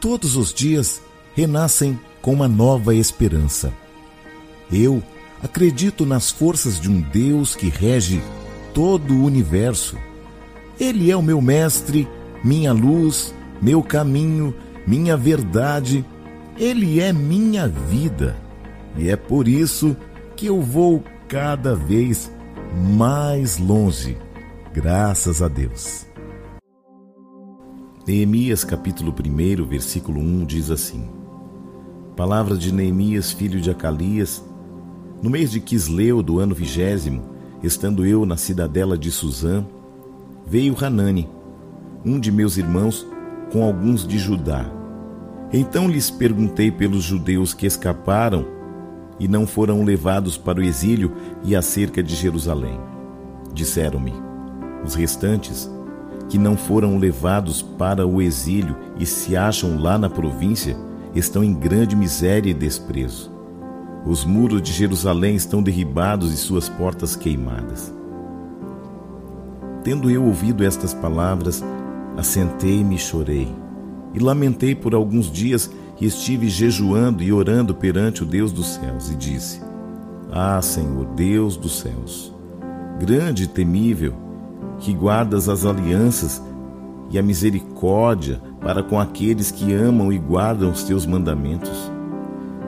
todos os dias renascem com uma nova esperança. Eu acredito nas forças de um Deus que rege todo o universo. Ele é o meu mestre, minha luz, meu caminho, minha verdade. Ele é minha vida. E é por isso que eu vou cada vez mais longe, graças a Deus. Neemias capítulo 1, versículo 1 diz assim: Palavra de Neemias, filho de Acalias, no mês de Quisleu do ano vigésimo, estando eu na cidadela de Suzã, veio Hanani, um de meus irmãos, com alguns de Judá. Então lhes perguntei pelos judeus que escaparam e não foram levados para o exílio e acerca de Jerusalém. Disseram-me: os restantes, que não foram levados para o exílio e se acham lá na província, estão em grande miséria e desprezo. Os muros de Jerusalém estão derribados e suas portas queimadas. Tendo eu ouvido estas palavras, assentei-me e chorei, e lamentei por alguns dias e estive jejuando e orando perante o Deus dos céus, e disse: Ah, Senhor, Deus dos céus, grande e temível, que guardas as alianças e a misericórdia para com aqueles que amam e guardam os teus mandamentos.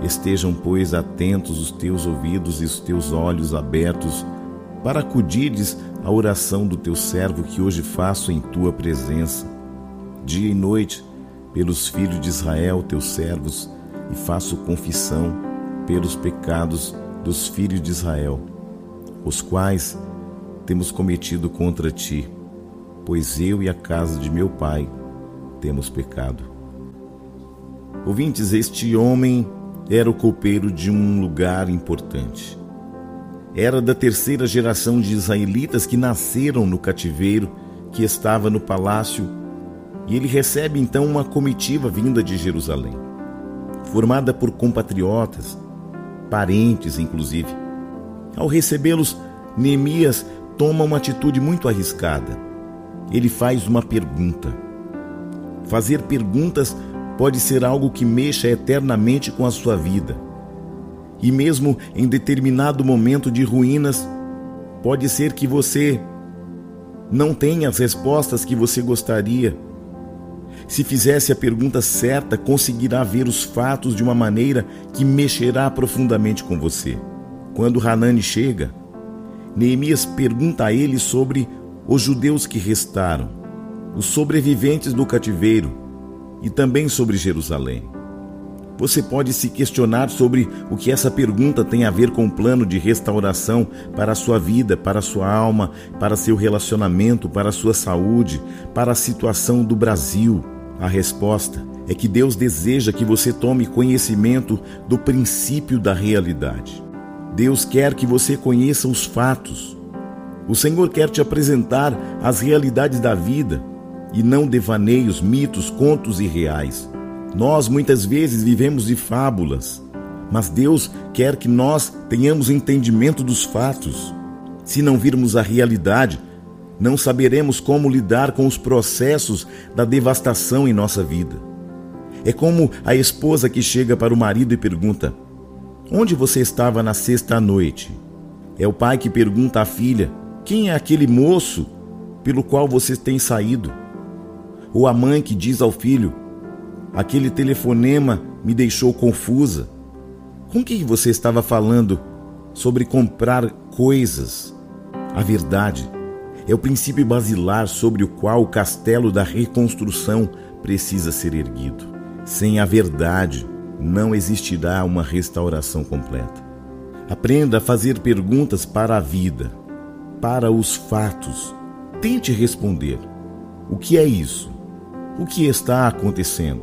Estejam, pois, atentos os teus ouvidos e os teus olhos abertos, para acudires à oração do teu servo que hoje faço em tua presença, dia e noite, pelos filhos de Israel, teus servos, e faço confissão pelos pecados dos filhos de Israel, os quais temos cometido contra ti, pois eu e a casa de meu pai temos pecado. Ouvintes, este homem era o copeiro de um lugar importante. Era da terceira geração de israelitas que nasceram no cativeiro que estava no palácio, e ele recebe então uma comitiva vinda de Jerusalém, formada por compatriotas, parentes inclusive. Ao recebê-los, Neemias toma uma atitude muito arriscada. Ele faz uma pergunta. Fazer perguntas pode ser algo que mexa eternamente com a sua vida. E mesmo em determinado momento de ruínas, pode ser que você não tenha as respostas que você gostaria. Se fizesse a pergunta certa, conseguirá ver os fatos de uma maneira que mexerá profundamente com você. Quando Hanani chega, Neemias pergunta a ele sobre os judeus que restaram, os sobreviventes do cativeiro, e também sobre Jerusalém. Você pode se questionar sobre o que essa pergunta tem a ver com o plano de restauração para a sua vida, para a sua alma, para seu relacionamento, para a sua saúde, para a situação do Brasil. A resposta é que Deus deseja que você tome conhecimento do princípio da realidade. Deus quer que você conheça os fatos. O Senhor quer te apresentar as realidades da vida e não devaneios, mitos, contos irreais. Nós muitas vezes vivemos de fábulas, mas Deus quer que nós tenhamos entendimento dos fatos. Se não virmos a realidade, não saberemos como lidar com os processos da devastação em nossa vida. É como a esposa que chega para o marido e pergunta: Onde você estava na sexta noite? É o pai que pergunta à filha: Quem é aquele moço pelo qual você tem saído? Ou a mãe que diz ao filho: Aquele telefonema me deixou confusa. Com quem você estava falando sobre comprar coisas? A verdade é o princípio basilar sobre o qual o castelo da reconstrução precisa ser erguido. Sem a verdade, não existirá uma restauração completa. Aprenda a fazer perguntas para a vida, para os fatos. Tente responder: o que é isso? O que está acontecendo?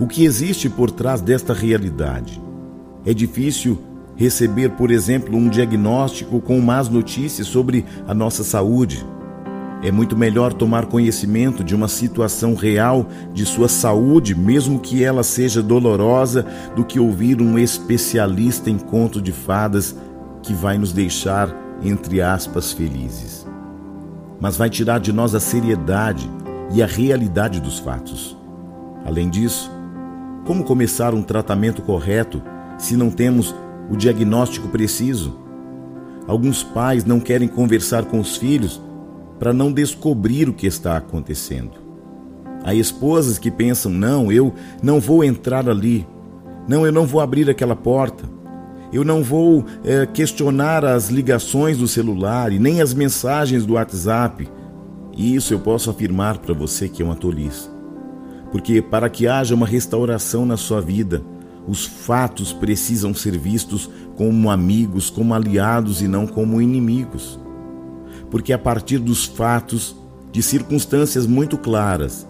O que existe por trás desta realidade? É difícil receber, por exemplo, um diagnóstico com más notícias sobre a nossa saúde. É muito melhor tomar conhecimento de uma situação real de sua saúde, mesmo que ela seja dolorosa, do que ouvir um especialista em conto de fadas que vai nos deixar, entre aspas, felizes. Mas vai tirar de nós a seriedade e a realidade dos fatos. Além disso, como começar um tratamento correto se não temos o diagnóstico preciso? Alguns pais não querem conversar com os filhos para não descobrir o que está acontecendo. Há esposas que pensam: não, eu não vou entrar ali, não, eu não vou abrir aquela porta, eu não vou é, questionar as ligações do celular e nem as mensagens do WhatsApp. E isso eu posso afirmar para você que é uma tolice. Porque para que haja uma restauração na sua vida, os fatos precisam ser vistos como amigos, como aliados e não como inimigos. Porque a partir dos fatos, de circunstâncias muito claras,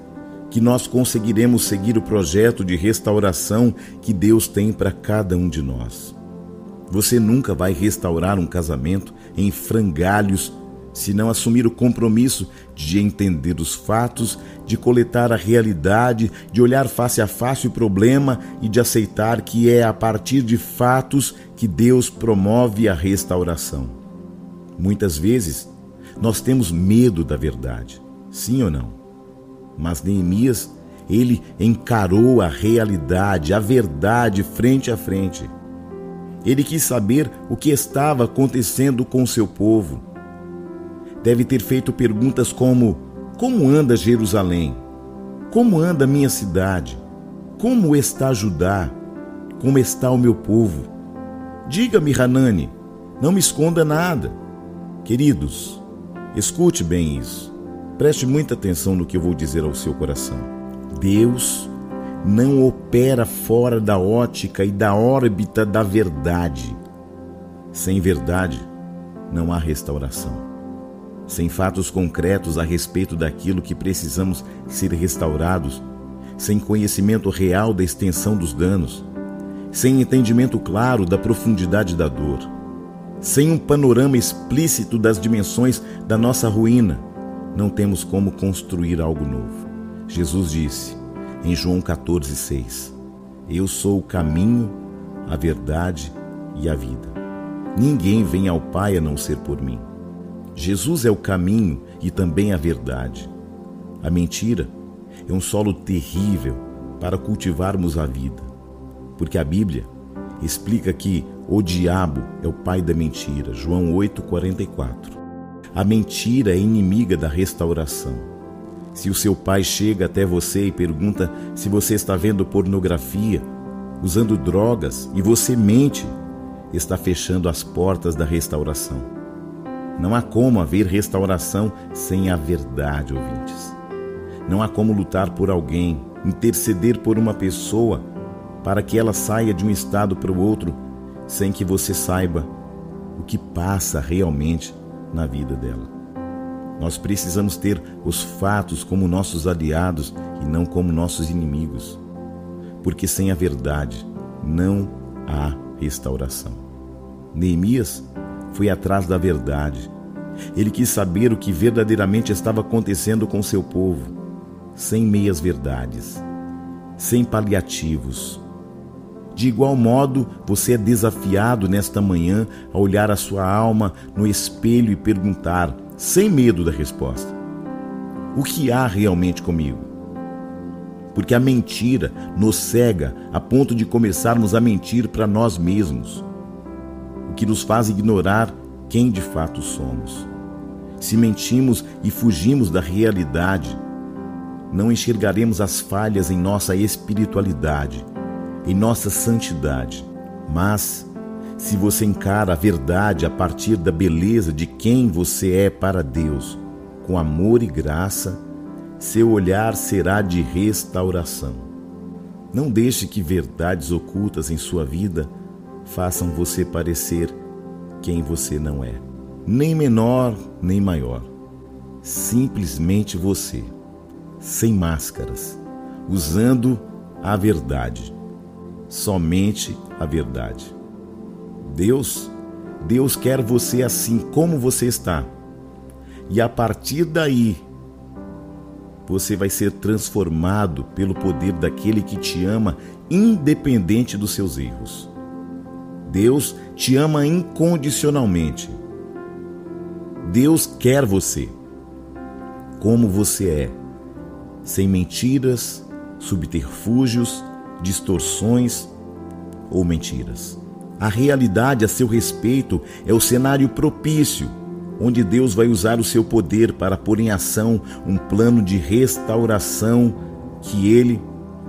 que nós conseguiremos seguir o projeto de restauração que Deus tem para cada um de nós. Você nunca vai restaurar um casamento em frangalhos se não assumir o compromisso de entender os fatos, de coletar a realidade, de olhar face a face o problema e de aceitar que é a partir de fatos que Deus promove a restauração. Muitas vezes nós temos medo da verdade, sim ou não? Mas Neemias, ele encarou a realidade, a verdade frente a frente. Ele quis saber o que estava acontecendo com seu povo deve ter feito perguntas como: Como anda Jerusalém? Como anda minha cidade? Como está Judá? Como está o meu povo? Diga-me, Hanani, não me esconda nada. Queridos, escute bem isso. Preste muita atenção no que eu vou dizer ao seu coração. Deus não opera fora da ótica e da órbita da verdade. Sem verdade, não há restauração sem fatos concretos a respeito daquilo que precisamos ser restaurados, sem conhecimento real da extensão dos danos, sem entendimento claro da profundidade da dor, sem um panorama explícito das dimensões da nossa ruína, não temos como construir algo novo. Jesus disse em João 14,6: Eu sou o caminho, a verdade e a vida. Ninguém vem ao Pai a não ser por mim. Jesus é o caminho e também a verdade. A mentira é um solo terrível para cultivarmos a vida, porque a Bíblia explica que o diabo é o pai da mentira, João 8:44. A mentira é inimiga da restauração. Se o seu pai chega até você e pergunta se você está vendo pornografia, usando drogas e você mente, está fechando as portas da restauração. Não há como haver restauração sem a verdade, ouvintes. Não há como lutar por alguém, interceder por uma pessoa para que ela saia de um estado para o outro sem que você saiba o que passa realmente na vida dela. Nós precisamos ter os fatos como nossos aliados e não como nossos inimigos, porque sem a verdade não há restauração. Neemias foi atrás da verdade. Ele quis saber o que verdadeiramente estava acontecendo com seu povo, sem meias verdades, sem paliativos. De igual modo, você é desafiado nesta manhã a olhar a sua alma no espelho e perguntar, sem medo da resposta: O que há realmente comigo? Porque a mentira nos cega a ponto de começarmos a mentir para nós mesmos o que nos faz ignorar quem de fato somos. Se mentimos e fugimos da realidade, não enxergaremos as falhas em nossa espiritualidade, em nossa santidade. Mas, se você encara a verdade a partir da beleza de quem você é para Deus, com amor e graça, seu olhar será de restauração. Não deixe que verdades ocultas em sua vida façam você parecer quem você não é. Nem menor, nem maior. Simplesmente você, sem máscaras, usando a verdade. Somente a verdade. Deus, Deus quer você assim como você está. E a partir daí, você vai ser transformado pelo poder daquele que te ama, independente dos seus erros. Deus te ama incondicionalmente. Deus quer você como você é, sem mentiras, subterfúgios, distorções ou mentiras. A realidade a seu respeito é o cenário propício, onde Deus vai usar o seu poder para pôr em ação um plano de restauração que ele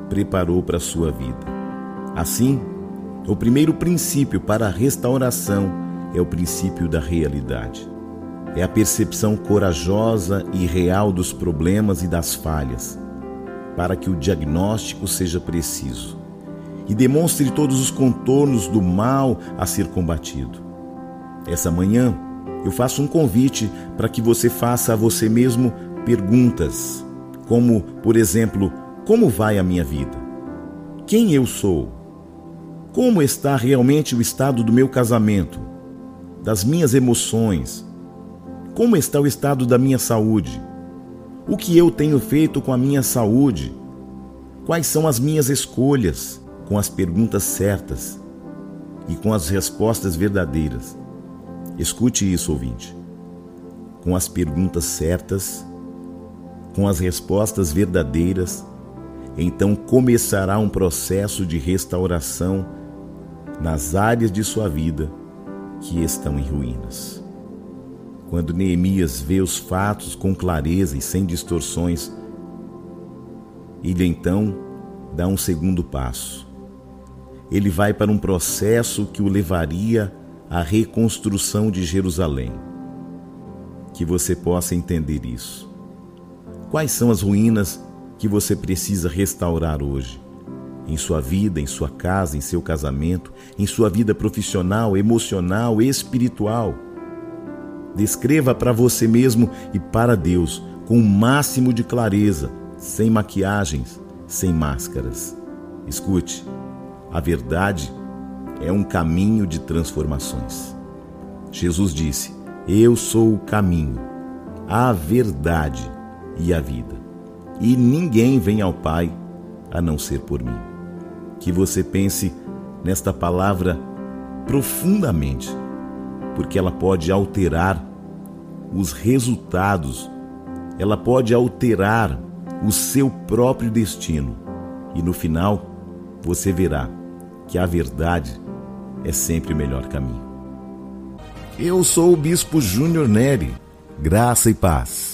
preparou para a sua vida. Assim, o primeiro princípio para a restauração é o princípio da realidade. É a percepção corajosa e real dos problemas e das falhas, para que o diagnóstico seja preciso e demonstre todos os contornos do mal a ser combatido. Essa manhã, eu faço um convite para que você faça a você mesmo perguntas, como, por exemplo, como vai a minha vida? Quem eu sou? Como está realmente o estado do meu casamento? Das minhas emoções? Como está o estado da minha saúde? O que eu tenho feito com a minha saúde? Quais são as minhas escolhas? Com as perguntas certas e com as respostas verdadeiras. Escute isso, ouvinte. Com as perguntas certas, com as respostas verdadeiras então começará um processo de restauração nas áreas de sua vida que estão em ruínas. Quando Neemias vê os fatos com clareza e sem distorções, ele então dá um segundo passo. Ele vai para um processo que o levaria à reconstrução de Jerusalém. Que você possa entender isso. Quais são as ruínas que você precisa restaurar hoje. Em sua vida, em sua casa, em seu casamento, em sua vida profissional, emocional, espiritual. Descreva para você mesmo e para Deus com o máximo de clareza, sem maquiagens, sem máscaras. Escute, a verdade é um caminho de transformações. Jesus disse: Eu sou o caminho, a verdade e a vida e ninguém vem ao Pai a não ser por mim. Que você pense nesta palavra profundamente, porque ela pode alterar os resultados, ela pode alterar o seu próprio destino e no final você verá que a verdade é sempre o melhor caminho. Eu sou o Bispo Júnior Neri, graça e paz.